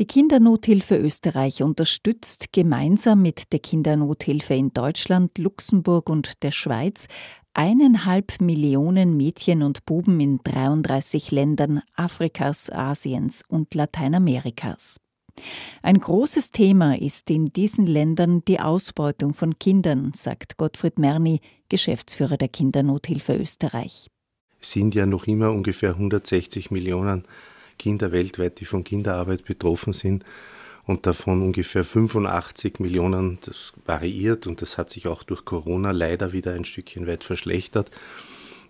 Die Kindernothilfe Österreich unterstützt gemeinsam mit der Kindernothilfe in Deutschland, Luxemburg und der Schweiz eineinhalb Millionen Mädchen und Buben in 33 Ländern Afrikas, Asiens und Lateinamerikas. Ein großes Thema ist in diesen Ländern die Ausbeutung von Kindern, sagt Gottfried Merni, Geschäftsführer der Kindernothilfe Österreich. Es sind ja noch immer ungefähr 160 Millionen Kinder weltweit, die von Kinderarbeit betroffen sind. Und davon ungefähr 85 Millionen, das variiert und das hat sich auch durch Corona leider wieder ein Stückchen weit verschlechtert,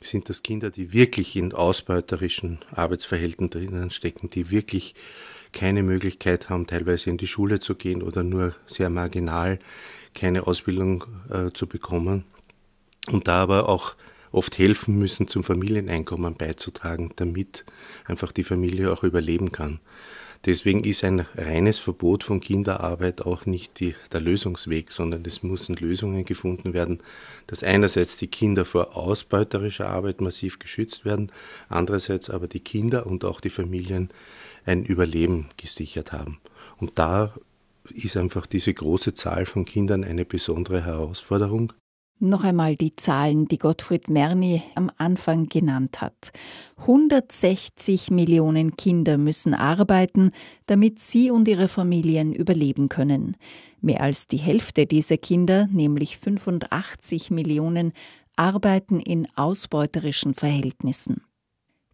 sind das Kinder, die wirklich in ausbeuterischen Arbeitsverhältnissen stecken, die wirklich keine Möglichkeit haben, teilweise in die Schule zu gehen oder nur sehr marginal keine Ausbildung äh, zu bekommen. Und da aber auch oft helfen müssen, zum Familieneinkommen beizutragen, damit einfach die Familie auch überleben kann. Deswegen ist ein reines Verbot von Kinderarbeit auch nicht die, der Lösungsweg, sondern es müssen Lösungen gefunden werden, dass einerseits die Kinder vor ausbeuterischer Arbeit massiv geschützt werden, andererseits aber die Kinder und auch die Familien ein Überleben gesichert haben. Und da ist einfach diese große Zahl von Kindern eine besondere Herausforderung. Noch einmal die Zahlen, die Gottfried Merni am Anfang genannt hat. 160 Millionen Kinder müssen arbeiten, damit sie und ihre Familien überleben können. Mehr als die Hälfte dieser Kinder, nämlich 85 Millionen, arbeiten in ausbeuterischen Verhältnissen.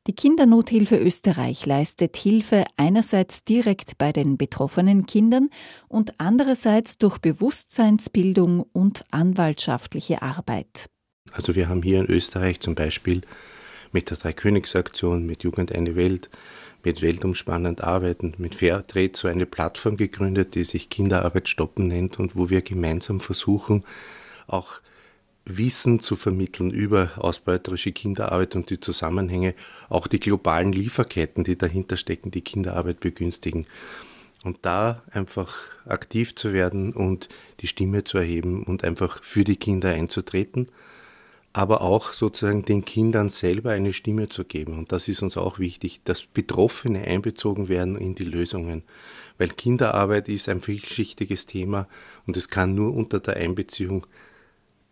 Die Kindernothilfe Österreich leistet Hilfe einerseits direkt bei den betroffenen Kindern und andererseits durch Bewusstseinsbildung und anwaltschaftliche Arbeit. Also wir haben hier in Österreich zum Beispiel mit der Dreikönigsaktion, mit Jugend eine Welt, mit Weltumspannend Arbeiten, mit Fairtrade so eine Plattform gegründet, die sich Kinderarbeit stoppen nennt und wo wir gemeinsam versuchen, auch Wissen zu vermitteln über ausbeuterische Kinderarbeit und die Zusammenhänge, auch die globalen Lieferketten, die dahinter stecken, die Kinderarbeit begünstigen. Und da einfach aktiv zu werden und die Stimme zu erheben und einfach für die Kinder einzutreten, aber auch sozusagen den Kindern selber eine Stimme zu geben. Und das ist uns auch wichtig, dass Betroffene einbezogen werden in die Lösungen. Weil Kinderarbeit ist ein vielschichtiges Thema und es kann nur unter der Einbeziehung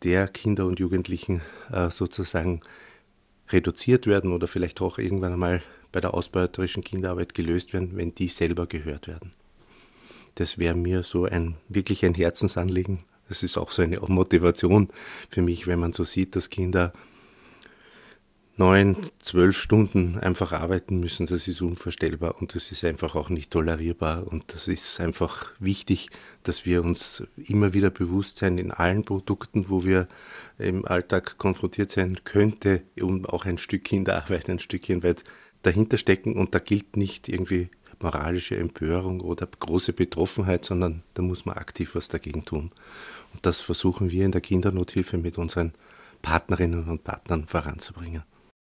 der Kinder und Jugendlichen äh, sozusagen reduziert werden oder vielleicht auch irgendwann einmal bei der ausbeuterischen Kinderarbeit gelöst werden, wenn die selber gehört werden. Das wäre mir so ein wirklich ein Herzensanliegen. Das ist auch so eine Motivation für mich, wenn man so sieht, dass Kinder neun, zwölf Stunden einfach arbeiten müssen, das ist unvorstellbar und das ist einfach auch nicht tolerierbar und das ist einfach wichtig, dass wir uns immer wieder bewusst sein in allen Produkten, wo wir im Alltag konfrontiert sein könnte, um auch ein Stück Kinderarbeit, ein Stückchen weit dahinter stecken und da gilt nicht irgendwie moralische Empörung oder große Betroffenheit, sondern da muss man aktiv was dagegen tun. Und das versuchen wir in der Kindernothilfe mit unseren Partnerinnen und Partnern voranzubringen.